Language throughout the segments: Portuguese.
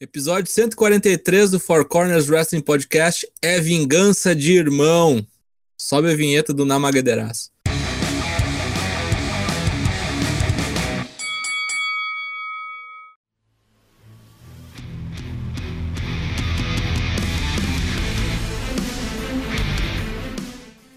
Episódio 143 do Four Corners Wrestling Podcast é Vingança de Irmão. Sobe a vinheta do Namagaderaço.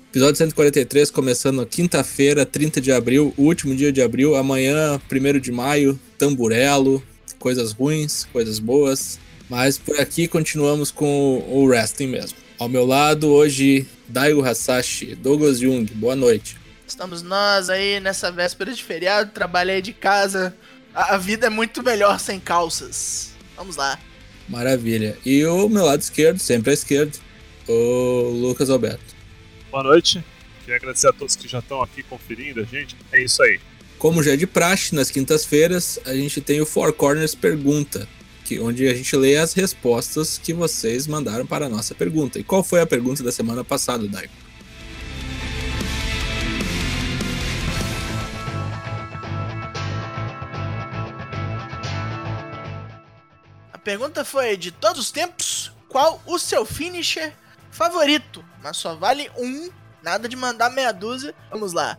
Episódio 143, começando quinta-feira, 30 de abril, último dia de abril. Amanhã, 1 de maio, tamburelo, coisas ruins, coisas boas. Mas por aqui continuamos com o wrestling mesmo. Ao meu lado, hoje, Daigo Hasashi, Douglas Jung, boa noite. Estamos nós aí nessa véspera de feriado, trabalhei de casa. A, a vida é muito melhor sem calças. Vamos lá. Maravilha. E o meu lado esquerdo, sempre à esquerda, o Lucas Alberto. Boa noite. Queria agradecer a todos que já estão aqui conferindo a gente. É isso aí. Como já é de praxe, nas quintas-feiras, a gente tem o Four Corners Pergunta, que, onde a gente lê as respostas que vocês mandaram para a nossa pergunta. E qual foi a pergunta da semana passada, Daigo? A pergunta foi: de todos os tempos, qual o seu finisher favorito? Mas só vale um, nada de mandar meia dúzia. Vamos lá.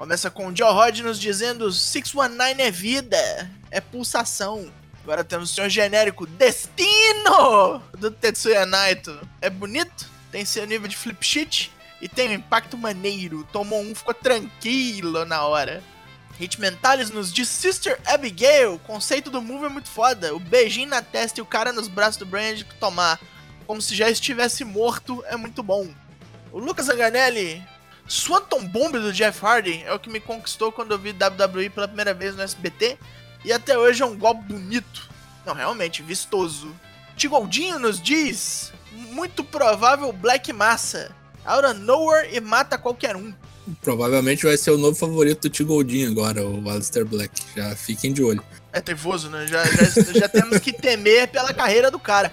Começa com Joe Rod nos dizendo: 619 é vida, é pulsação. Agora temos o senhor genérico Destino do Tetsuya Naito. É bonito, tem seu nível de flip sheet e tem um impacto maneiro. Tomou um, ficou tranquilo na hora. Hit Mentalis nos diz Sister Abigail. Conceito do move é muito foda. O beijinho na testa e o cara nos braços do Brand tomar como se já estivesse morto é muito bom. O Lucas Anganelli. Swanton Bomb do Jeff Hardy é o que me conquistou quando eu vi WWE pela primeira vez no SBT. E até hoje é um golpe bonito. Não, realmente, vistoso. Tigoldinho nos diz: muito provável Black Massa. Out of nowhere e mata qualquer um. Provavelmente vai ser o novo favorito do Tigoldinho agora, o Alistair Black. Já fiquem de olho. É nervoso, né? Já, já, já temos que temer pela carreira do cara.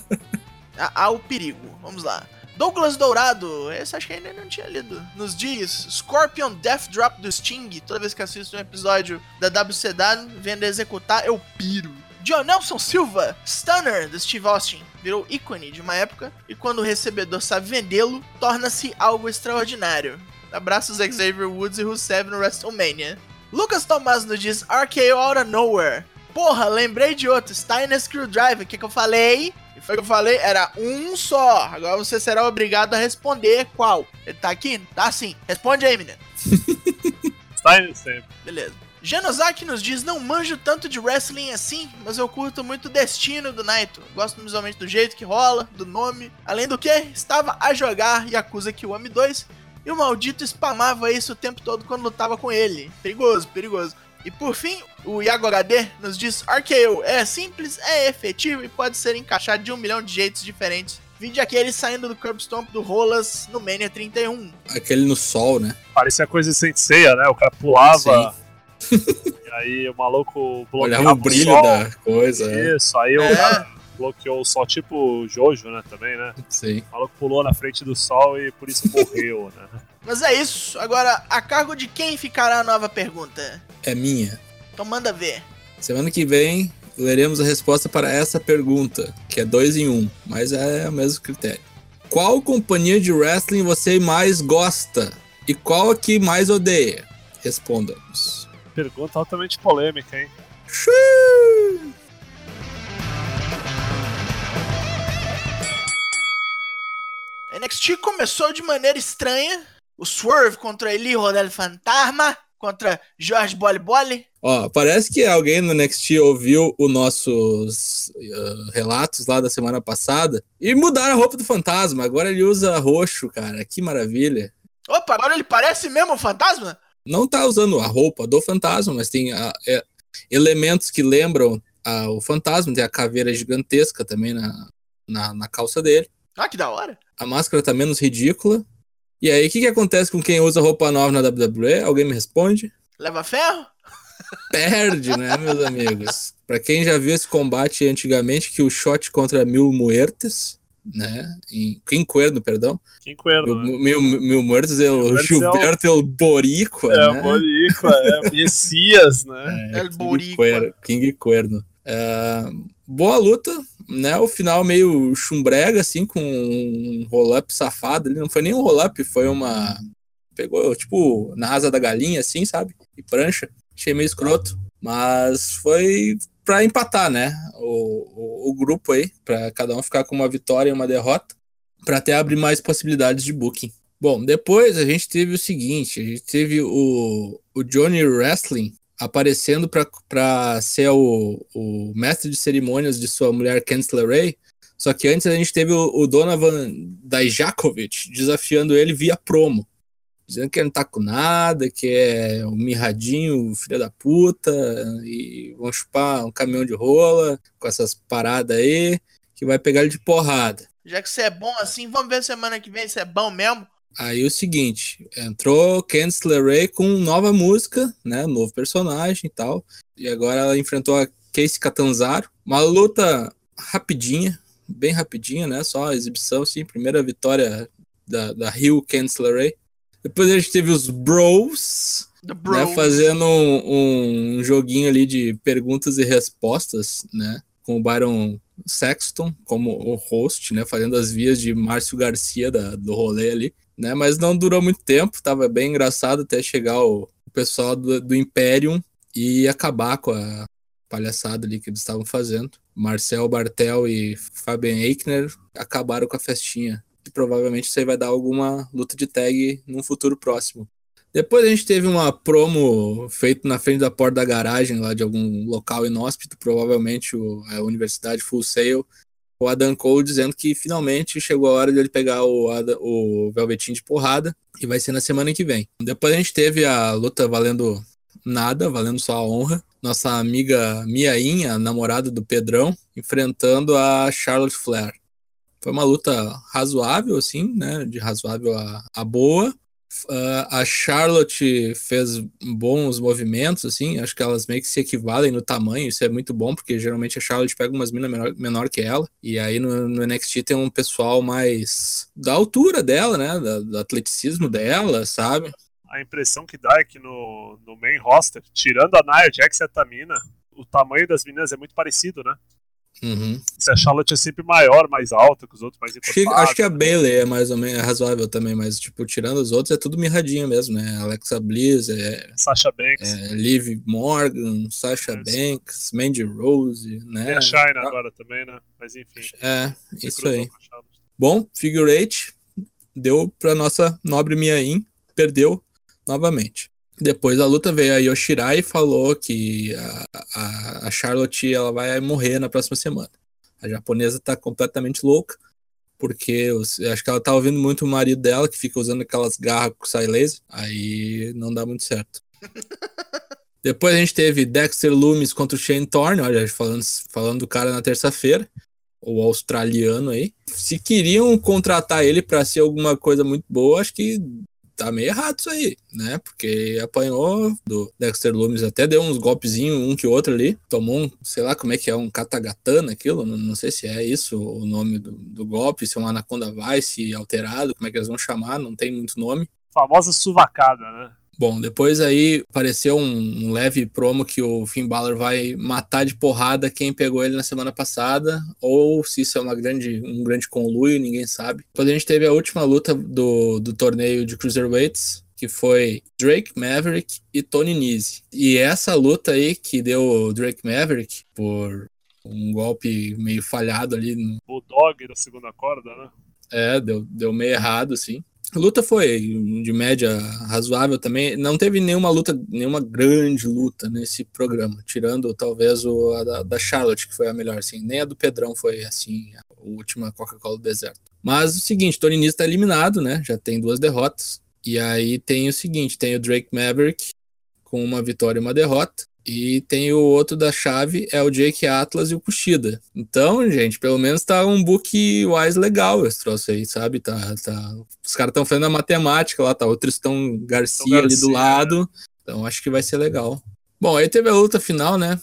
Há o perigo. Vamos lá. Douglas Dourado, esse acho que ainda não tinha lido. Nos diz: Scorpion Death Drop do Sting. Toda vez que assisto um episódio da WCW, vendo executar, eu piro. John Nelson Silva, Stunner do Steve Austin, virou ícone de uma época e quando o recebedor sabe vendê-lo, torna-se algo extraordinário. Abraços Xavier Woods e Rusev no WrestleMania. Lucas Tomás nos diz RKO Out of Nowhere. Porra, lembrei de outro, Steiner Screwdriver, o que, que eu falei? E foi o que eu falei, era um só. Agora você será obrigado a responder qual. Ele tá aqui? Tá sim. Responde aí, menino. Steiner sempre. Beleza. Janosaki nos diz: Não manjo tanto de wrestling assim, mas eu curto muito o destino do Naito. Gosto visualmente do jeito que rola, do nome. Além do que, estava a jogar Yakuza Kiwami 2 e o maldito spamava isso o tempo todo quando lutava com ele. Perigoso, perigoso. E por fim, o Iago HD nos diz: RKO é simples, é efetivo e pode ser encaixado de um milhão de jeitos diferentes. Vídeo aquele saindo do Curb Stomp do Rolas no Mania 31. Aquele no sol, né? Parecia coisa de senseia, né? O cara pulava. e aí o maluco bloqueava Olhava o brilho sol. da coisa. é. Isso, aí É. o cara bloqueou o sol, tipo o Jojo, né? Também, né? Sim. O maluco pulou na frente do sol e por isso morreu, né? Mas é isso. Agora, a cargo de quem ficará a nova pergunta? É minha. Então manda ver. Semana que vem leremos a resposta para essa pergunta, que é dois em um, mas é o mesmo critério. Qual companhia de wrestling você mais gosta e qual a que mais odeia? Respondamos. Pergunta altamente polêmica, hein? Xiii. NXT começou de maneira estranha. O Swerve contra Eli Rodel Fantasma, contra Jorge Boli Boli. Ó, parece que alguém no NXT ouviu os nossos ah, relatos lá da semana passada e mudaram a roupa do fantasma. Agora ele usa roxo, cara. Que maravilha. Opa, agora ele parece mesmo um fantasma? Não tá usando a roupa do fantasma, mas tem ah, é, elementos que lembram ah, o fantasma. Tem a caveira gigantesca também na, na, na calça dele. Ah, que da hora. A máscara tá menos ridícula. E aí, o que, que acontece com quem usa roupa nova na WWE? Alguém me responde? Leva ferro? Perde, né, meus amigos? Pra quem já viu esse combate antigamente, que o shot contra Mil Muertes, né? Em Quinquerno, perdão. Quinqueiro, né? Mil, Mil, Mil Muertes é o Muertes é o- Gilberto El Boricua, É, né? o Boricua, é o Messias, né? El King Boricua. King Cuerno. É, boa luta, né? O final meio chumbrega, assim, com um roll-up safado. Ele não foi nem um roll-up, foi uma. Pegou, tipo, na asa da galinha, assim, sabe? E prancha. Achei meio escroto. Mas foi para empatar, né? O, o, o, grupo aí, para cada um ficar com uma vitória e uma derrota, para até abrir mais possibilidades de booking. Bom, depois a gente teve o seguinte: a gente teve o, o Johnny Wrestling aparecendo para ser o, o mestre de cerimônias de sua mulher Candice LeRae. Só que antes a gente teve o, o Donovan Dajakovic desafiando ele via promo. Dizendo que ele não tá com nada, que é um mirradinho, filho da puta, e vão chupar um caminhão de rola com essas paradas aí, que vai pegar ele de porrada. Já que você é bom assim, vamos ver semana que vem se é bom mesmo. Aí o seguinte, entrou Candice LeRae com nova música, né, novo personagem e tal. E agora ela enfrentou a Casey Catanzaro. Uma luta rapidinha, bem rapidinha, né, só exibição, sim, primeira vitória da, da Rio Candice LeRae. Depois a gente teve os Bros, né, fazendo um, um joguinho ali de perguntas e respostas, né, com o Byron Sexton como o host, né, fazendo as vias de Márcio Garcia da, do rolê ali né? Mas não durou muito tempo, tava bem engraçado até chegar o, o pessoal do, do Imperium e acabar com a palhaçada ali que eles estavam fazendo. Marcel Bartel e Fabian Eichner acabaram com a festinha. E provavelmente isso aí vai dar alguma luta de tag num futuro próximo. Depois a gente teve uma promo feita na frente da porta da garagem lá de algum local inóspito, provavelmente a Universidade Full Sail, o Adam Cole dizendo que finalmente chegou a hora de ele pegar o, o Velvetinho de porrada e vai ser na semana que vem. Depois a gente teve a luta valendo nada, valendo só a honra. Nossa amiga Miainha, namorada do Pedrão, enfrentando a Charlotte Flair. Foi uma luta razoável, assim, né? De razoável a, a boa. Uh, a Charlotte fez bons movimentos, assim, acho que elas meio que se equivalem no tamanho, isso é muito bom, porque geralmente a Charlotte pega umas minas menor, menor que ela, e aí no, no, NXT tem um pessoal mais da altura dela, né, da, do atleticismo dela, sabe? A impressão que dá é que no, no main roster, tirando a Nia Jax e a Tamina, o tamanho das meninas é muito parecido, né? Uhum. Se a Charlotte é sempre maior, mais alta que os outros, mais que, acho que a Bailey é mais ou menos é razoável também, mas, tipo, tirando os outros, é tudo mirradinho mesmo, né? Alexa Bliss, é. Sasha Banks. É, Liv Morgan, Sasha é Banks, Mandy Rose, né? E a China ah. agora também, né? Mas enfim. É, isso aí. Bom, Figure 8 deu pra nossa nobre Miain, perdeu novamente. Depois da luta veio a Yoshirai e falou que a, a, a, Charlotte ela vai morrer na próxima semana. A japonesa tá completamente louca, porque acho que ela tá ouvindo muito o marido dela, que fica usando aquelas garras com sai laser, aí não dá muito certo. Depois a gente teve Dexter Loomis contra o Shane Thorne, olha, falando, falando do cara na terça-feira, o australiano aí. Se queriam contratar ele para ser alguma coisa muito boa, acho que tá meio errado isso aí, né? Porque apanhou do Dexter Loomis, até deu uns golpezinhos, um que outro ali. Tomou um, sei lá como é que é, um katagatana aquilo, não, não sei se é isso o nome do, do golpe, se é um Anaconda Vice alterado, como é que eles vão chamar, não tem muito nome. Famosa suvacada, né? Bom, depois aí apareceu um, um, leve promo que o Finn Balor vai matar de porrada quem pegou ele na semana passada, ou se isso é uma grande, um grande conluio, ninguém sabe. Depois a gente teve a última luta do, do torneio de Cruiserweights, que foi Drake Maverick e Tony Nese. E essa luta aí que deu Drake Maverick por um golpe meio falhado ali. No... Bulldog da segunda corda, né? É, deu, deu meio errado, assim. A luta foi de média razoável também. Não teve nenhuma luta, nenhuma grande luta nesse programa, tirando talvez o, a da, da Charlotte, que foi a melhor, assim. Nem a do Pedrão foi assim, a última Coca-Cola do deserto. Mas o seguinte, Tony Nese está eliminado, né? Já tem duas derrotas. E aí tem o seguinte, tem o Drake Maverick com uma vitória e uma derrota. E tem o outro da chave, é o Jake Atlas e o Kushida. Então, gente, pelo menos tá um book wise legal esse troço aí, sabe? Tá, tá... Os caras estão fazendo a matemática lá, tá o Tristão Garcia, Garcia ali do lado. Né? Então, acho que vai ser legal. Bom, aí teve a luta final, né?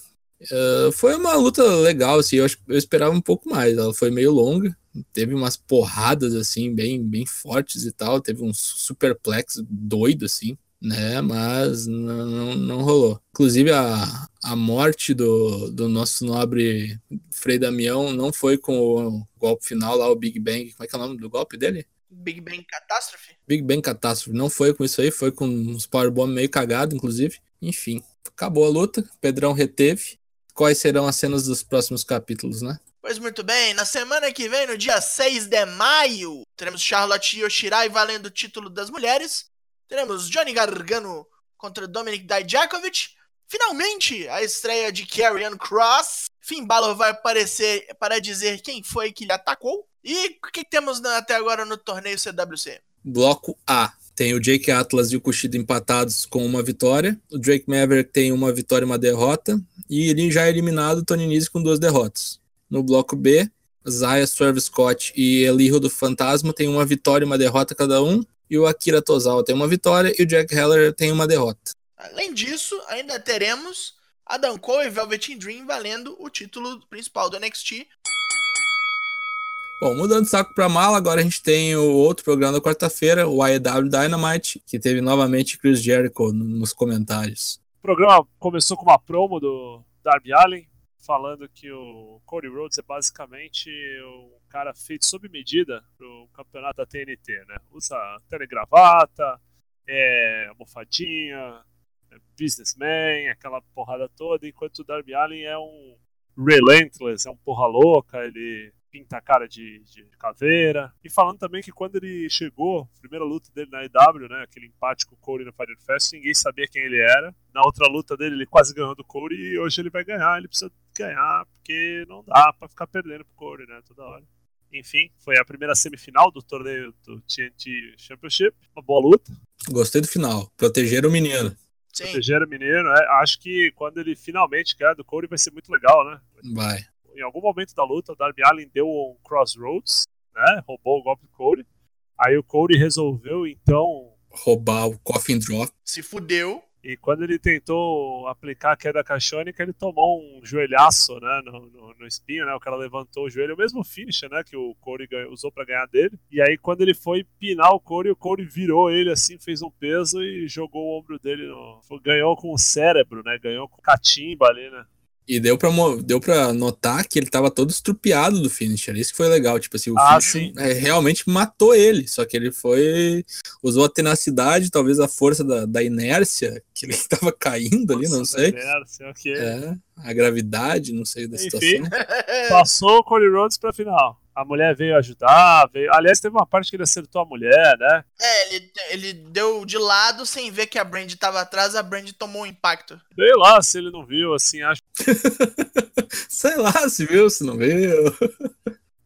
Uh, foi uma luta legal, assim, eu, eu esperava um pouco mais. Ela foi meio longa, teve umas porradas, assim, bem, bem fortes e tal. Teve um superplex doido, assim né? Mas não, não, não rolou. Inclusive, a, a morte do, do nosso nobre Frei Damião não foi com o golpe final lá, o Big Bang. Como é que é o nome do golpe dele? Big Bang Catástrofe? Big Bang Catástrofe. Não foi com isso aí, foi com uns Powerbomb meio cagado, inclusive. Enfim, acabou a luta, Pedrão reteve. Quais serão as cenas dos próximos capítulos, né? Pois muito bem, na semana que vem, no dia 6 de maio, teremos Charlotte Yoshirai valendo o título das mulheres. Teremos Johnny Gargano contra Dominic Dijakovic. Finalmente, a estreia de Karrion Cross. Finn Balor vai aparecer para dizer quem foi que lhe atacou. E o que temos até agora no torneio CWC? Bloco A. Tem o Jake Atlas e o Kushida empatados com uma vitória. O Drake Maverick tem uma vitória e uma derrota. E ele já é eliminado o Tony Nese com duas derrotas. No bloco B, Zaya Swerve Scott e Eliho do Fantasma têm uma vitória e uma derrota cada um, e o Akira Tozawa tem uma vitória e o Jack Heller tem uma derrota. Além disso, ainda teremos Adam Cole e Velveteen Dream valendo o título principal do NXT. Bom, mudando de saco para mala, agora a gente tem o outro programa da quarta-feira, o AEW Dynamite, que teve novamente Chris Jericho nos comentários. O programa começou com uma promo do Darby Allen, falando que o Cody Rhodes é basicamente um cara feito sob medida pro campeonato da TNT, né? Usa telegravata, é almofadinha, é businessman, aquela porrada toda, enquanto o Darby Allin é um relentless, é um porra louca, ele pinta a cara de, de, caveira. E falando também que quando ele chegou, primeira luta dele na EW, né, aquele empate com o Corey no Fire Fest, ninguém sabia quem ele era. Na outra luta dele, ele quase ganhou do Corey e hoje ele vai ganhar. Ele precisa ganhar porque não dá para ficar perdendo pro Corey, né, toda hora. Enfim, foi a primeira semifinal do torneio do TNT Championship. Uma boa luta. Gostei do final. Proteger o menino. Sim. Proteger o menino. É, acho que quando ele finalmente ganhar do Corey vai ser muito legal, né? Vai em algum momento da luta, o Darby Allin deu um crossroads, né? Roubou o golpe do Cody. Aí o Cody resolveu, então. Roubar o coffin drop. Se fudeu. E quando ele tentou aplicar a queda caixônica, ele tomou um joelhaço, né, no, no, no, espinho, né, o cara levantou o joelho, o mesmo finisher, né, que o Corey ganhou, usou para ganhar dele. E aí quando ele foi pinar o Corey, o Corey virou ele assim, fez um peso e jogou o ombro dele no... Ganhou com o cérebro, né, ganhou com catimba ali, né. E deu pra, deu pra notar que ele tava todo estrupiado do finisher. Isso que foi legal. Tipo assim, o ah, é, realmente matou ele. Só que ele foi. Usou a tenacidade, talvez a força da, da inércia, que ele tava caindo ali, não sei. Inércia, okay. É, a gravidade, não sei da Enfim, situação. Passou o Cody Rhodes pra final a mulher veio ajudar. Veio... Aliás, teve uma parte que ele acertou a mulher, né? É, ele, ele deu de lado sem ver que a Brand tava atrás, a Brand tomou um impacto. Sei lá se ele não viu, assim, acho. Sei lá se viu, se não viu.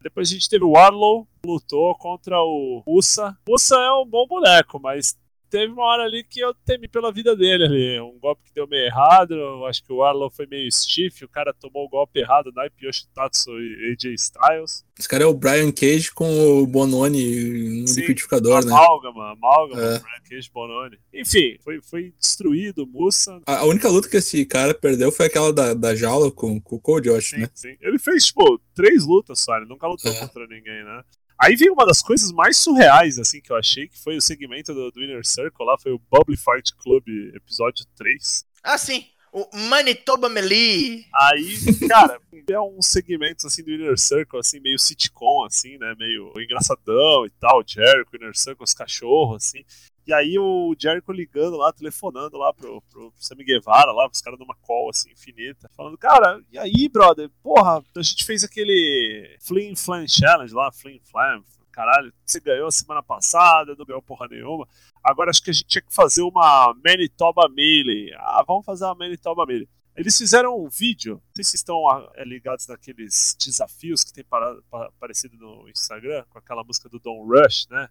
Depois a gente teve o Arlow, lutou contra o Usa. Usa é um bom boneco, mas teve uma hora ali que eu temi pela vida dele ali. Um golpe que deu meio errado. Acho que o Arlow foi meio stiff. O cara tomou o golpe errado na Yoshitatsu e AJ Styles. Esse cara é o Brian Cage com o Bononi no Sim, liquidificador, né? Amálgama, amálgama, é. Brian Cage Bononi. Enfim, foi, foi destruído o Musa. A, a, única luta que esse cara perdeu foi aquela da, da jaula com, com o Code, eu acho, sim, né? Sim. Ele fez, tipo, três lutas só. Ele nunca lutou é. contra ninguém, né? Aí veio uma das coisas mais surreais, assim, que eu achei, que foi o segmento do, do Inner Circle lá, foi o Bubbly Fight Club episódio 3. Ah, sim. O Manitoba Melee. Aí, cara, é um segmento assim do Inner Circle, assim, meio sitcom, assim, né? Meio engraçadão e tal, Jericho, Inner Circle, os cachorros, assim. E aí o Jericho ligando lá, telefonando lá pro, pro Sammy Guevara, lá, pros caras numa call, assim, infinita. Falando, cara, e aí, brother? Porra, a gente fez aquele Flim Flam Challenge lá, Flim Flam, caralho, você ganhou semana passada, não ganhou porra nenhuma. Agora acho que a gente tinha que fazer uma Manitoba Melee. Ah, vamos fazer uma Manitoba Melee. Eles fizeram um vídeo, não sei se estão é, ligados naqueles desafios que tem aparecido no Instagram, com aquela música do Don Rush, né?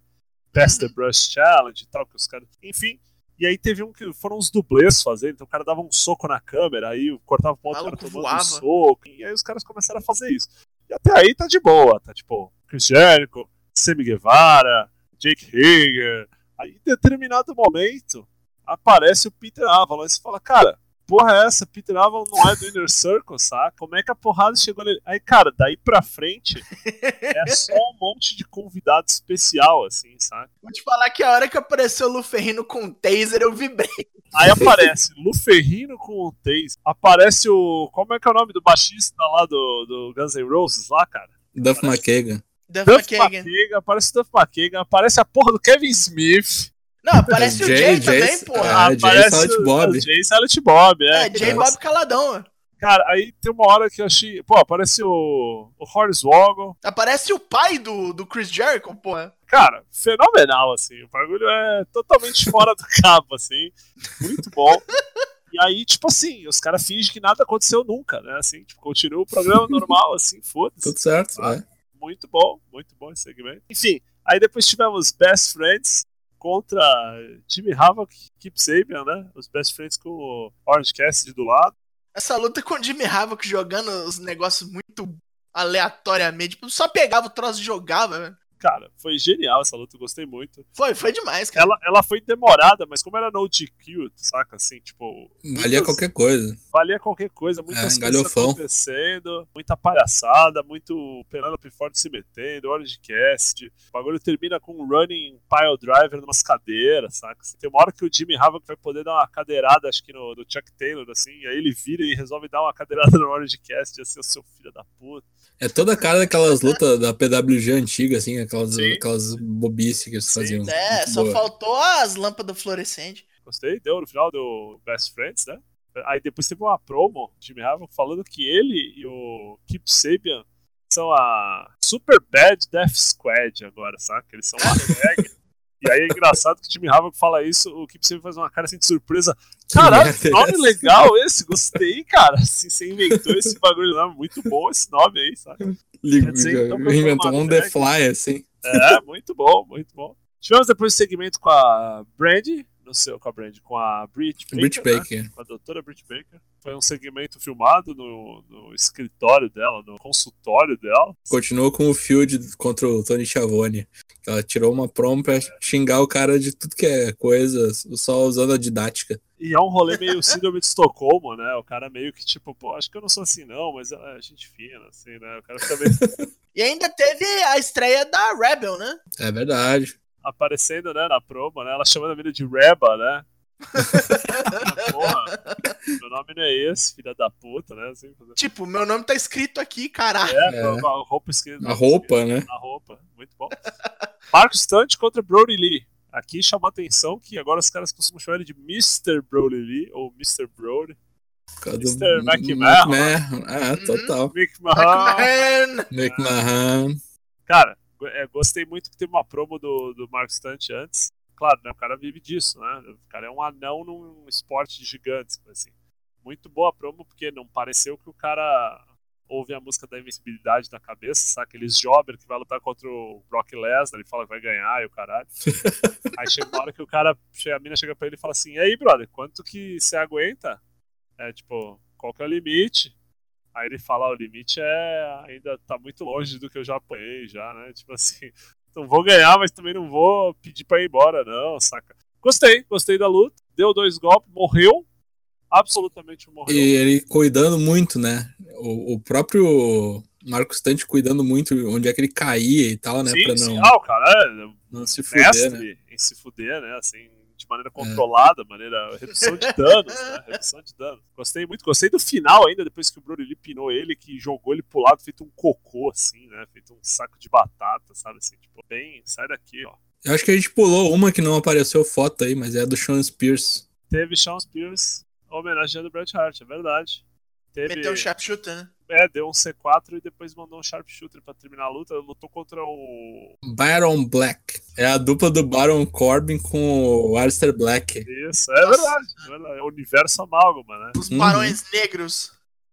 Pass the Brush Challenge e tal, que os caras. Enfim. E aí teve um que foram os dublês fazendo, então o cara dava um soco na câmera, aí cortava o ponto, o cara tomando um soco, e aí os caras começaram a fazer isso. E até aí tá de boa, tá tipo, Chris Jericho, Sammy Guevara, Jake Hager. Aí em determinado momento aparece o Peter Avalon e você fala, cara, porra é essa? Peter Avalon não é do Inner Circle, saca? Como é que a porrada chegou nele? Aí, cara, daí pra frente é só um monte de convidado especial, assim, saca? Vou te falar que a hora que apareceu o Luferrino com o taser, eu vibrei. Aí aparece Luferrino com o Taze. Aparece o. Como é que é o nome do baixista lá do, do Guns N' Roses lá, cara? Duff McKagan. Duff Duff McKagan. McKagan, aparece o Duff McKagan, aparece a porra do Kevin Smith. Não, aparece o Jay, também, porra. Ah, Jay aparece Silent o- Bob. o Jay Silent Bob, é. É, Jay Bob Caladão. ó. Cara, aí tem uma hora que eu achei. Pô, aparece o. O Hornswoggle. Aparece o pai do, do Chris Jericho, porra. Cara, fenomenal, assim. O bagulho é totalmente fora do cabo, assim. Muito bom. E aí, tipo assim, os caras fingem que nada aconteceu nunca, né? Assim, tipo, continua o programa normal, assim, foda-se. Tudo certo, Ah. é. Muito bom, muito bom esse segmento. Enfim, aí depois tivemos Best Friends contra Jimmy Havoc e Keep Sabian, né? Os Best Friends com o Orange Cassidy do lado. Essa luta com o Jimmy Havoc jogando os negócios muito aleatoriamente. Só pegava o troço e jogava, velho. Cara, foi genial essa luta, eu gostei muito. Foi, foi demais, cara. Ela, ela foi demorada, mas como era no GQ, saca? Assim, tipo. Valia muitas- qualquer coisa. valia qualquer coisa, muitas É, coisas galhofão. acontecendo, muita palhaçada, muito Penelope Ford se metendo, Orange Cast. O bagulho termina com um running pile driver numas cadeiras, saca? Assim, Tem uma hora que o Jimmy Havoc vai poder dar uma cadeirada, acho que no, no Chuck Taylor, assim, e aí ele vira e resolve dar uma cadeirada no Orange Cast, assim, o seu filho da puta. É toda a cara daquelas lutas da PWG antiga, assim, aquelas, Sim. aquelas bobices que eles Sim. faziam. É, só boa. faltou as lâmpadas fluorescentes. Gostei, deu no final do Best Friends, né? Aí depois teve uma promo, Jimmy Havoc, falando que ele e o Keep Sabian são a Super Bad Death Squad agora, saca? Eles são uma tag. E aí é engraçado que o Jimmy Havoc fala isso, o Keep Sabian faz uma cara assim de surpresa. Caralho, que é nome legal esse, gostei, cara. Assim, você inventou esse bagulho lá, muito bom esse nome aí, saca? Liga- dizer, então, inventou um The. Fly, assim. É, muito bom, muito bom. Tivemos depois o segmento com a Brandy, no seu, com a Brandy, com a Brit Baker, Brit né? Baker. com a doutora Britt Baker. Foi um segmento filmado no, no escritório dela, no consultório dela. Continuou com o feud contra o Tony Schiavone. Ela tirou uma promo pra xingar o cara de tudo que é coisa, só usando a didática. E é um rolê meio síndrome de Estocolmo, né? O cara meio que tipo, pô, acho que eu não sou assim não, mas ela é gente fina, assim, né? O cara fica meio E ainda teve a estreia da Rebel, né? É verdade. Aparecendo, né, na promo, né? Ela chamando a mina de Reba, né? Porra, meu nome não é esse, filha da puta, né? Assim, Tipo, meu nome tá escrito aqui, caralho. é, É. a roupa escrita. A roupa, né? A roupa, muito bom. Marcos Stunt contra Brody Lee. Aqui chamou a atenção que agora os caras costumam chamar ele de Mr. Brody Lee, ou Mr. Brody. Do Mr. McMahon. McMahon. É, total. Mick Mahon. McMahon. McMahon. Cara, é, gostei muito que teve uma promo do, do Mark Stunt antes. Claro, né, o cara vive disso, né? O cara é um anão num esporte de gigantes, assim. Muito boa a promo, porque não pareceu que o cara ouve a música da invencibilidade na cabeça, sabe? Aqueles jobber que vai lutar contra o Brock Lesnar, ele fala que vai ganhar e o caralho. Aí chega uma hora que o cara, a mina chega pra ele e fala assim, e aí, brother, quanto que você aguenta? É, tipo, qual que é o limite? Aí ele fala, "Ah, o limite é ainda tá muito longe do que eu já apanhei já, né? Tipo assim, não vou ganhar, mas também não vou pedir pra ir embora, não, saca? Gostei, gostei da luta. Deu dois golpes, morreu. Absolutamente morreu. E ele cuidando muito, né? O, o próprio Marcos Stante cuidando muito onde é que ele caía e tal, né? sim, pra sim. não, Ah, o cara é não se fuder, mestre né? em se fuder, né? Assim, de maneira controlada, maneira. redução de danos, né? Redução de danos. Gostei muito, gostei do final ainda, depois que o Lee pinou ele, que jogou ele pro lado, feito um cocô, assim, né? Feito um saco de batata, sabe? Assim, tipo, bem, sai daqui, ó. Eu acho que a gente pulou uma que não apareceu foto aí, mas é a do Sean Spears. Teve Sean Spears homenageando o Bret Hart, é verdade. Teve, Meteu um sharpshooter, né? É, deu um C4 e depois mandou um sharpshooter pra terminar a luta. Lutou contra o. Baron Black. É a dupla do Baron Corbin com o Alistair Black. Isso, é verdade. É verdade. É o universo amálgama, né? Os Uhum. barões negros.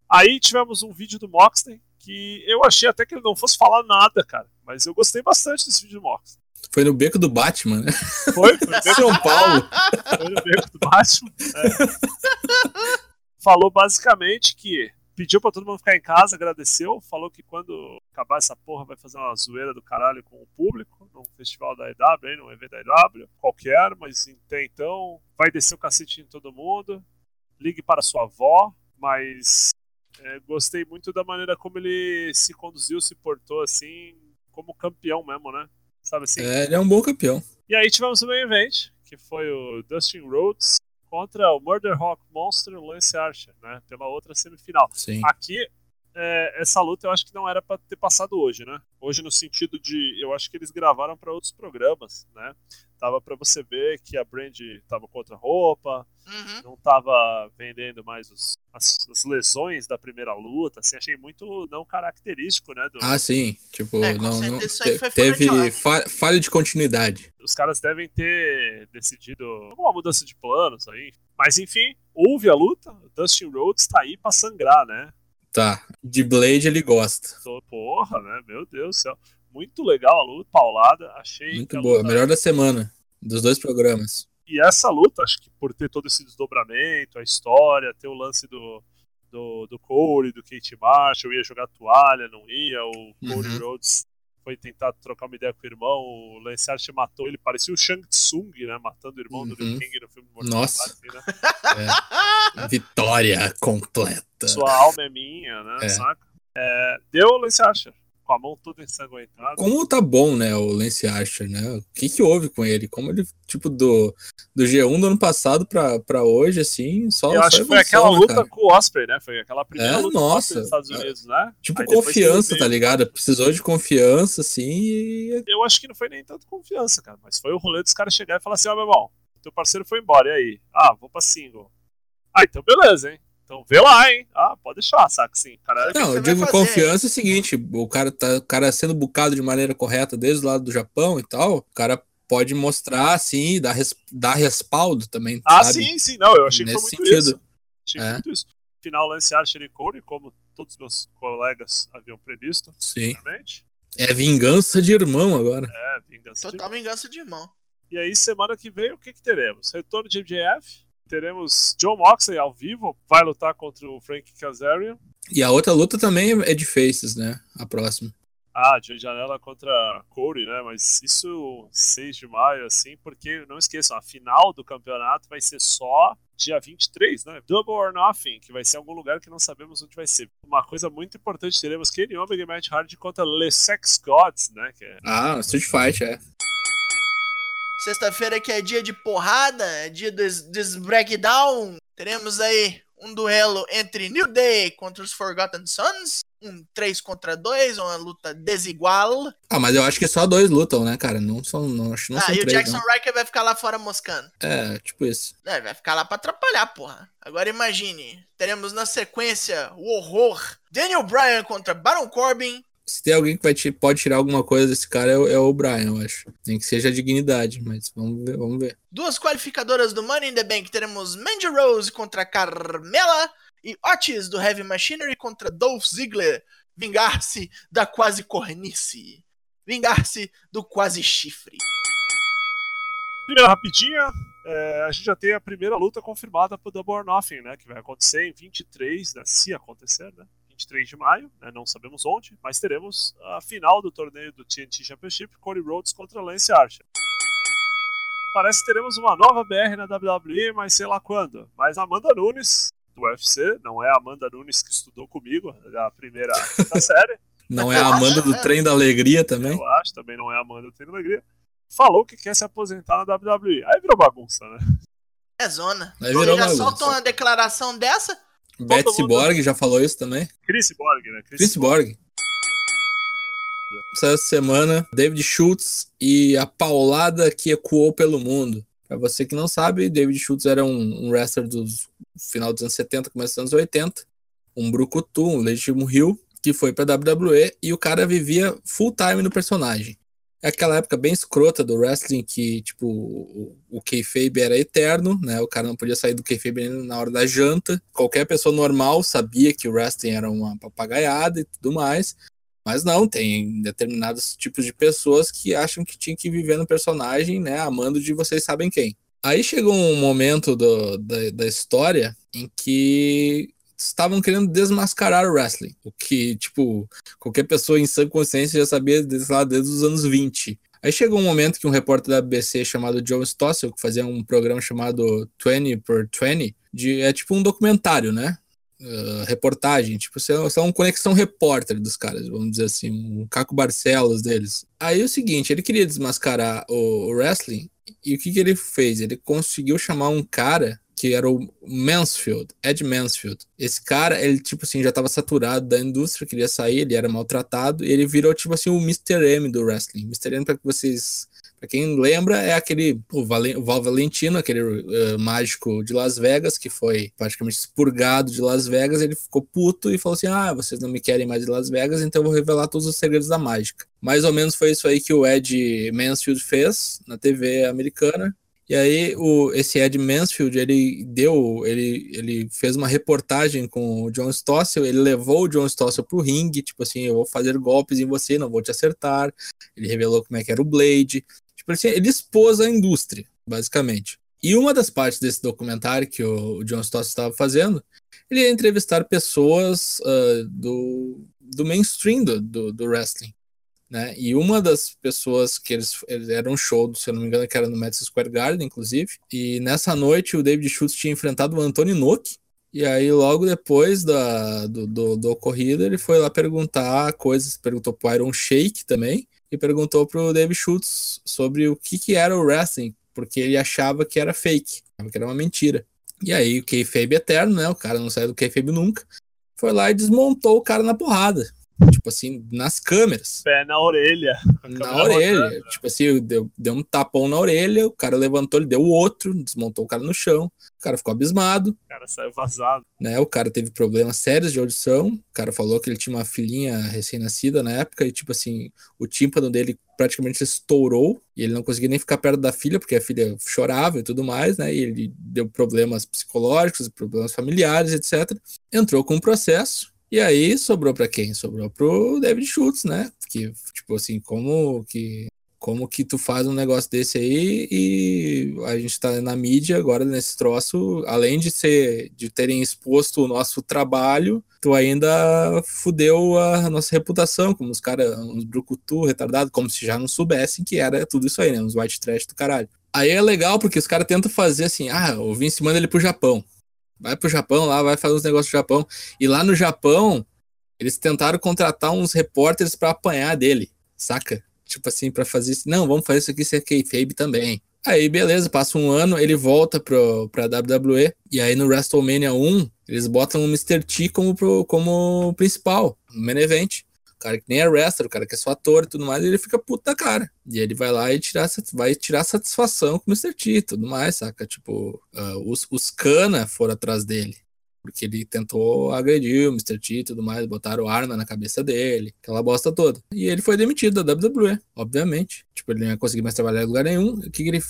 Aí tivemos um vídeo do Moxley que eu achei até que ele não fosse falar nada, cara. Mas eu gostei bastante desse vídeo do Moxley. Foi no beco do Batman, né? Foi, foi no beco, São Paulo. foi no beco do Batman. é. Falou basicamente que pediu pra todo mundo ficar em casa, agradeceu. Falou que quando acabar essa porra vai fazer uma zoeira do caralho com o público, num festival da EW, aí, num evento da EW, qualquer, mas até então vai descer o cacete em todo mundo. ligue para sua avó, mas é, gostei muito da maneira como ele se conduziu, se portou assim, como campeão mesmo, né? Sabe assim? É, ele é um bom campeão. E aí tivemos o main event, que foi o Dustin Rhodes contra o Murder Hawk Monster Lance Archer, né? Pela outra semifinal. Sim. Aqui, é, essa luta eu acho que não era para ter passado hoje, né? Hoje no sentido de, eu acho que eles gravaram para outros programas, né? Tava para você ver que a Brand tava com outra roupa, Uhum. não tava vendendo mais os, as, as lesões da primeira luta, assim, achei muito não característico, né? do- Ah, sim. Tipo, É, não, não isso aí te- foi fora de teve fa- falha de continuidade. os caras devem ter decidido alguma mudança de planos aí. Mas enfim, houve a luta, o Dustin Rhodes tá aí pra sangrar, né? Tá. De Blade ele gosta. Porra, né? Meu Deus do céu. Muito legal a luta, paulada. Achei Muito boa. luta- Melhor da semana. Dos dois programas. E essa luta, acho que por ter todo esse desdobramento, a história, ter o lance do, do, do Corey, do Kate Marshall, ia jogar toalha, não ia, o Corey Uhum. Rhodes foi tentar trocar uma ideia com o irmão, o Lance Archer matou ele, parecia o Shang Tsung, né, matando o irmão do Liu Uhum. Kang no filme Mortal Nossa. Kombat, né? Vitória completa. Sua alma é minha, né, É. saca? É, deu o Lance Archer, com a mão toda ensanguentada. Como tá bom, né, o Lance Archer, né? O que que houve com ele? Como ele, tipo, do, do G1 do ano passado pra, pra hoje, assim, só Eu só acho que foi aquela né, luta cara? com o Osprey, né? Foi aquela primeira É, luta nossa. Nos Estados Unidos, né? Tipo, Aí confiança, tá ligado? Precisou de confiança, assim, e... Eu acho que não foi nem tanto confiança, cara. Mas foi o rolê dos caras chegar e falar assim: ó, meu irmão, teu parceiro foi embora, e aí? Ah, vou pra single. Ah, então beleza, hein? Então vê lá, hein? Ah, pode deixar, saca assim. Cara, Não, eu digo confiança é o seguinte, o cara tá o cara sendo bucado de maneira correta desde o lado do Japão e tal, o cara pode mostrar, assim, dar, res, dar respaldo também, ah, sabe? sim, sim, não, eu achei Nesse que foi muito sentido. isso. Achei É. muito isso. Final Lance Archer e Corey, como todos meus colegas haviam previsto, Sim. realmente. É vingança de irmão agora. É, vingança de Total vingança de irmão. E aí, semana que vem, o que, que teremos? Retorno de MJF. Teremos John Moxley ao vivo, vai lutar contra o Frank Kazarian. E a outra luta também é de faces, né? A próxima. Ah, de janela contra Corey, né? Mas isso 6 de maio, assim, porque não esqueçam, a final do campeonato vai ser só dia 23, né? Double or Nothing, que vai ser em algum lugar que não sabemos onde vai ser. Uma coisa muito importante, teremos Kenny Omega e Matt Hardy contra Le Sex Gods, né? Que é Ah, Street Fight, é. Sexta-feira que é dia de porrada, é dia dos, dos breakdown. Teremos aí um duelo entre New Day contra os Forgotten Sons. Um 3 contra 2, uma luta desigual. Ah, mas eu acho que só dois lutam, né, cara? Não são, não, acho não ah, são e o três, Jackson não. Riker vai ficar lá fora moscando. É, tipo isso. É, vai ficar lá pra atrapalhar, porra. Agora imagine, teremos na sequência o horror. Daniel Bryan contra Baron Corbin. Se tem alguém que vai ti- pode tirar alguma coisa desse cara é, o- é o Brian, eu acho. Nem que seja a dignidade, mas vamos ver, vamos ver. Duas qualificadoras do Money in the Bank. Teremos Mandy Rose contra Carmela. E Otis do Heavy Machinery contra Dolph Ziggler. Vingar-se da quase cornice. Vingar-se do quase chifre. Primeira rapidinha, é, a gente já tem a primeira luta confirmada pro Double or Nothing, né? Que vai acontecer em 23, né, se acontecer, né? 23 de maio, né, não sabemos onde, mas teremos a final do torneio do TNT Championship, Cody Rhodes contra Lance Archer. Parece que teremos uma nova BR na WWE, mas sei lá quando. Mas Amanda Nunes, do UFC, não é a Amanda Nunes que estudou comigo, da primeira da série, Não é a Amanda do Trem da Alegria também? eu acho, também não é a Amanda do Treino Alegria. Falou que quer se aposentar na WWE. Aí virou bagunça, né? É zona. Aí virou já bagunça. solta uma declaração dessa? Beth mundo- Cyborg já falou isso também? Chris Borg, né? Chris Borg. Essa semana, David Schultz e a paulada que ecoou pelo mundo. Pra você que não sabe, David Schultz era um, um wrestler dos final dos anos 70, começo dos anos 80. Um brucutu, um legítimo rio, que foi pra WWE e o cara vivia full time no personagem. É aquela época bem escrota do wrestling que, tipo, o, o kayfabe era eterno, né? O cara não podia sair do kayfabe na hora da janta. Qualquer pessoa normal sabia que o wrestling era uma papagaiada e tudo mais. Mas não, tem determinados tipos de pessoas que acham que tinha que viver no personagem, né? Amando de vocês sabem quem. Aí chegou um momento do- da, da história em que estavam querendo desmascarar o wrestling. O que, tipo, qualquer pessoa em sã consciência já sabia desde lá desde os anos 20. Aí chegou um momento que um repórter da BBC chamado John Stossel, que fazia um programa chamado 20 por 20, de, é tipo um documentário, né? Uh, reportagem, tipo, você é um conexão repórter dos caras, vamos dizer assim, um Caco Barcelos deles. Aí é o seguinte, ele queria desmascarar o, o wrestling, e o que, que ele fez? Ele conseguiu chamar um cara que era o Mansfield, Ed Mansfield. Esse cara, ele, tipo assim, já tava saturado da indústria, queria sair, ele era maltratado, e ele virou, tipo assim, o Mr. M do wrestling. Mr. M, pra que vocês. Pra quem lembra, é aquele. O, Val Valentino, aquele uh, mágico de Las Vegas, que foi praticamente expurgado de Las Vegas. Ele ficou puto e falou assim: Ah, vocês não me querem mais de Las Vegas, então eu vou revelar todos os segredos da mágica. Mais ou menos foi isso aí que o Ed Mansfield fez na TV americana. E aí o, esse Ed Mansfield, ele deu, ele, ele fez uma reportagem com o John Stossel, ele levou o John Stossel pro ringue, tipo assim, eu vou fazer golpes em você, não vou te acertar. Ele revelou como é que era o Blade. Tipo assim, ele expôs a indústria, basicamente. E uma das partes desse documentário que o, John Stossel estava fazendo, ele ia entrevistar pessoas uh, do, do mainstream do, do, do wrestling né? E uma das pessoas que eles, eles eram um show, se eu não me engano, que era no Madison Square Garden, inclusive. E nessa noite o David Schultz tinha enfrentado o Anthony Nock. E aí, logo depois da, do, do, do ocorrido, ele foi lá perguntar coisas, perguntou pro Iron Shake também, e perguntou pro David Schultz sobre o que, que era o wrestling, porque ele achava que era fake, que era uma mentira. E aí, o kayfabe eterno, né? O cara não sai do kayfabe nunca. Foi lá e desmontou o cara na porrada. Tipo assim, nas câmeras. Pé na orelha. Na orelha. Rodando. Tipo assim, deu, deu um tapão na orelha, o cara levantou, ele deu outro, desmontou o cara no chão. O cara ficou abismado. O cara saiu vazado. Né? O cara teve problemas sérios de audição. O cara falou que ele tinha uma filhinha recém-nascida na época e, tipo assim, o tímpano dele praticamente estourou e ele não conseguia nem ficar perto da filha porque a filha chorava e tudo mais, né? E ele deu problemas psicológicos, problemas familiares, etc. Entrou com um processo e aí sobrou para quem? Sobrou pro David Schultz, né? Que, tipo assim, como que como que tu faz um negócio desse aí e a gente tá na mídia agora nesse troço, além de ser de terem exposto o nosso trabalho, tu ainda fudeu a nossa reputação, como os caras, uns brucutu retardados, como se já não soubessem que era tudo isso aí, né? Uns white trash do caralho. Aí é legal porque os caras tentam fazer assim, ah, o Vince manda ele pro Japão. Vai pro Japão lá, vai fazer uns negócios no Japão. E lá no Japão, eles tentaram contratar uns repórteres para apanhar dele, saca? Tipo assim, para fazer isso. Não, vamos fazer isso aqui ser kayfabe também. Aí, beleza, passa um ano, ele volta pro, pra WWE. E aí no WrestleMania 1, eles botam o Mr. T como, pro, como principal, no main event cara que nem é wrestler, o cara que é só ator e tudo mais, ele fica puto da cara. E ele vai lá e tirar, vai tirar satisfação com o Mr. T e tudo mais, saca? Tipo, uh, os, os cana foram atrás dele. Porque ele tentou agredir o Mr. T e tudo mais, botaram arma na cabeça dele, aquela bosta toda. E ele foi demitido da WWE, obviamente. Tipo, ele não ia conseguir mais trabalhar em lugar nenhum. O que, que ele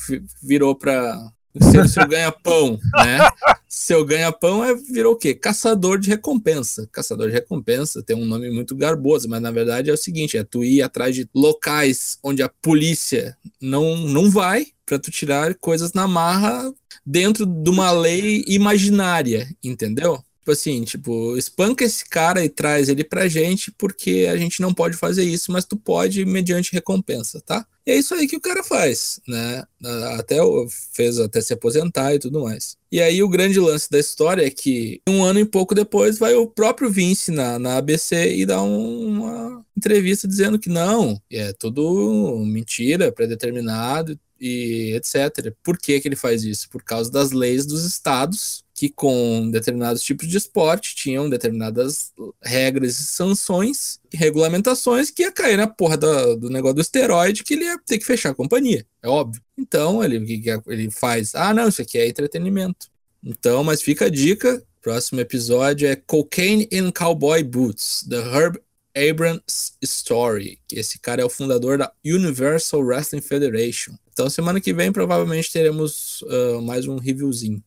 virou pra, seu, seu ganha-pão, né? Seu ganha-pão é, virou o quê? Caçador de recompensa. Caçador de recompensa tem um nome muito garboso, mas na verdade é o seguinte: é tu ir atrás de locais onde a polícia não, não vai para tu tirar coisas na marra dentro de uma lei imaginária, entendeu? Tipo assim, tipo, espanca esse cara e traz ele pra gente, porque a gente não pode fazer isso, mas tu pode mediante recompensa, tá? E é isso aí que o cara faz, né? Até fez até se aposentar e tudo mais. E aí o grande lance da história é que um ano e pouco depois vai o próprio Vince na, na ABC e dá um, uma entrevista dizendo que não, é tudo mentira, predeterminado e etc. Por que, que ele faz isso? Por causa das leis dos estados que com determinados tipos de esporte tinham determinadas regras e sanções regulamentações que ia cair na porra do, do, negócio do esteroide que ele ia ter que fechar a companhia, é óbvio. Então, ele, ele faz, ah, não, isso aqui é entretenimento. Então, mas fica a dica, próximo episódio é Cocaine in Cowboy Boots, The Herb Abrams Story, que esse cara é o fundador da Universal Wrestling Federation. Então, semana que vem, provavelmente teremos uh, mais um reviewzinho.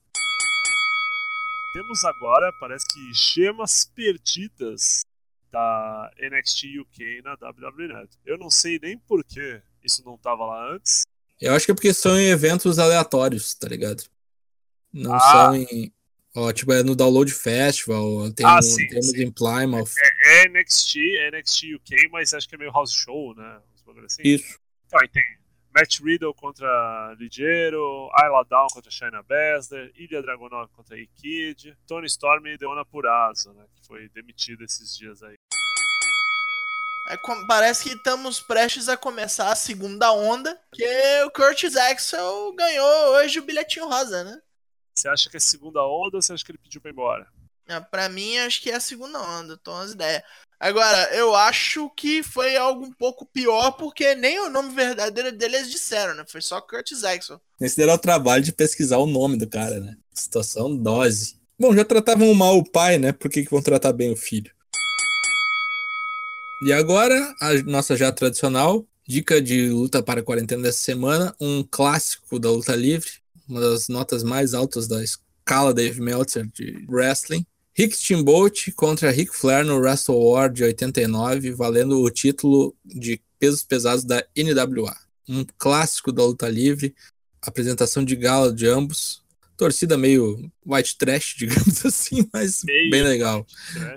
Temos agora, parece que gemas perdidas da NXT UK na WWNet. Eu não sei nem por que isso não estava lá antes. Eu acho que é porque são em eventos aleatórios, tá ligado? Não ah. são em. Ó, tipo, é no Download Festival, tem ah, um, sim, temos sim. em Plymouth. É, é, NXT, NXT UK, mas acho que é meio house show, né? Assim. Isso. Aí tem Matt Riddle contra Ligeiro, Ayla Down contra Shayna Baszler, Ilya Dragunov contra E-Kid, Tony Storm e Deona Purazo, né, que foi demitido esses dias aí. É, parece que estamos prestes a começar a segunda onda, que o Curtis Axel ganhou hoje o bilhetinho rosa, né? Você acha que é segunda onda ou você acha que ele pediu pra ir embora? É, pra mim, acho que é a segunda onda, tô as ideias. Agora, eu acho que foi algo um pouco pior, porque nem o nome verdadeiro dele eles disseram, né? Foi só Curtis Axel. Esse deram o trabalho de pesquisar o nome do cara, né? Situação dose. Bom, já tratavam mal o pai, né? Por que, que vão tratar bem o filho? E agora, a nossa já tradicional dica de luta para a quarentena dessa semana, um clássico da luta livre, uma das notas mais altas da escala Dave Meltzer de wrestling. Rick Steamboat contra Rick Flair no Wrestle War de 89, valendo o título de pesos pesados da NWA. Um clássico da luta livre, apresentação de gala de ambos, torcida meio white trash, digamos assim, mas meio bem legal.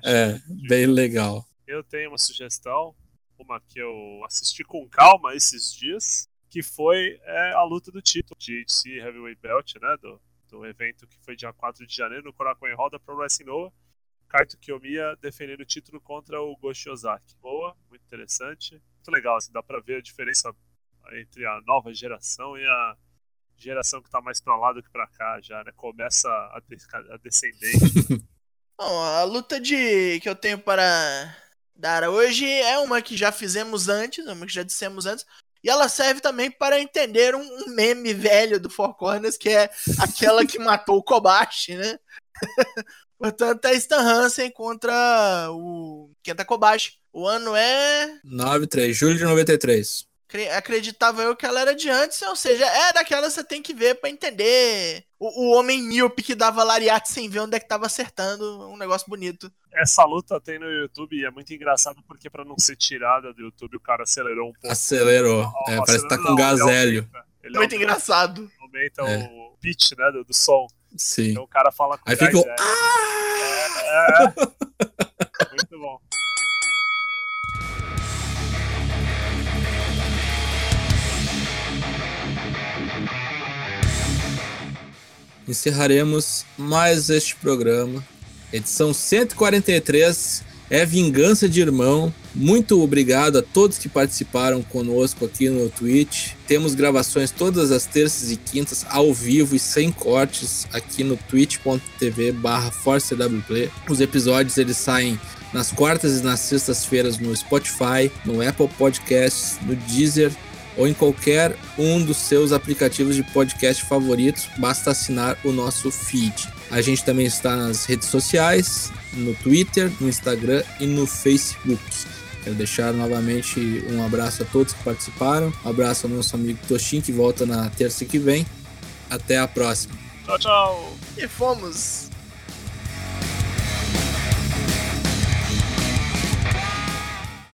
É, bem legal. Eu tenho uma sugestão, uma que eu assisti com calma esses dias, que foi é, a luta do título de GHC Heavyweight Belt, né, do, do evento que foi dia 4 de janeiro no Korakuen Hall da Pro Wrestling Noah. Kaito Kiyomiya defendendo o título contra o Goshi Ozaki. Boa, muito interessante. Muito legal, assim, dá pra ver a diferença entre a nova geração e a geração que tá mais pra lá do que pra cá já, né? Começa a, de a descender. Bom, a luta de que eu tenho para dar hoje é uma que já fizemos antes, uma que já dissemos antes, e ela serve também para entender um, meme velho do Four Corners, que é aquela que matou o Kobashi, né? Portanto, é Stan Hansen contra o Kenta Kobashi. O ano é. 93, julho de 93 acreditava eu que ela era de antes, ou seja, é daquela que você tem que ver para entender o, o, homem míope que dava lariate sem ver onde é que tava acertando um negócio bonito. Essa luta tem no YouTube e é muito engraçado porque para não ser tirada do YouTube o cara acelerou um pouco. Acelerou, é, parece que tá com gás hélio. Ele muito engraçado. Aumenta é. o pitch, né, do, do, som. Sim. Então o cara fala com Aí gás ficou... Ah! É, é. muito bom. Encerraremos mais este programa. Edição 143 é Vingança de Irmão. Muito obrigado a todos que participaram conosco aqui no Twitch. Temos gravações todas as terças e quintas ao vivo e sem cortes aqui no twitch.tv barra Os episódios eles saem nas quartas e nas sextas-feiras no Spotify, no Apple Podcasts, no Deezer ou em qualquer um dos seus aplicativos de podcast favoritos, basta assinar o nosso feed. A gente também está nas redes sociais, no Twitter, no Instagram e no Facebook. Quero deixar novamente um abraço a todos que participaram. Um abraço ao nosso amigo Toshin, que volta na terça que vem. Até a próxima. Tchau, tchau. E fomos.